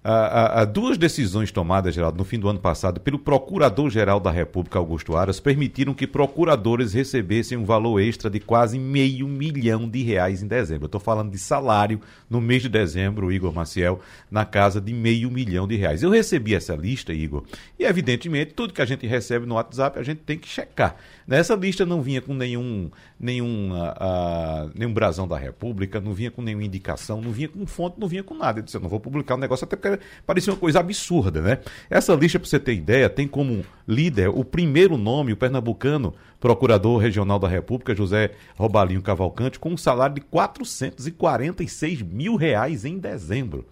Há, duas decisões tomadas, Geraldo, no fim do ano passado, pelo Procurador-Geral da República, Augusto Aras, permitiram que procuradores recebessem um valor extra de quase meio milhão de reais em dezembro. Estou falando de salário no mês de dezembro, Igor Maciel, na casa de meio milhão de reais. Eu recebi essa lista, Igor, e evidentemente tudo que a gente recebe no WhatsApp a gente tem que checar. Nessa lista não vinha com nenhum, nenhum, uh, nenhum brasão da República, não vinha com nenhuma indicação, não vinha com fonte, não vinha com nada. Eu disse, eu não vou publicar um negócio até porque parecia uma coisa absurda, né? Essa lista, para você ter ideia, tem como líder o primeiro nome, o pernambucano, procurador regional da República, José Robalinho Cavalcante, com um salário de 446 mil reais em dezembro.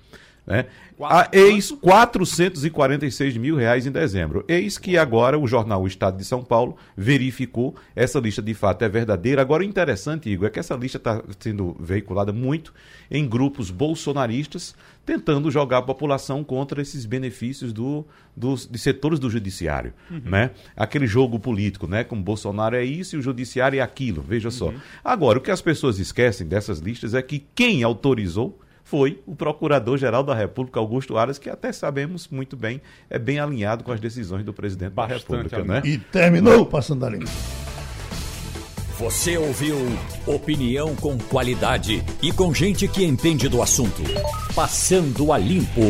Né? A ex 446 mil reais em dezembro. Eis que agora o jornal o Estado de São Paulo verificou essa lista de fato é verdadeira. Agora o interessante, Igor, é que essa lista está sendo veiculada muito em grupos bolsonaristas, tentando jogar a população contra esses benefícios do, dos, de setores do judiciário. Uhum. Né? Aquele jogo político, né? Como Bolsonaro é isso e o judiciário é aquilo. Veja uhum. só. Agora, o que as pessoas esquecem dessas listas é que quem autorizou foi o Procurador-Geral da República, Augusto Aras, que até sabemos muito bem, é bem alinhado com as decisões do presidente Bastante da República. Né? E terminou passando a limpo. Você ouviu opinião com qualidade e com gente que entende do assunto. Passando a limpo.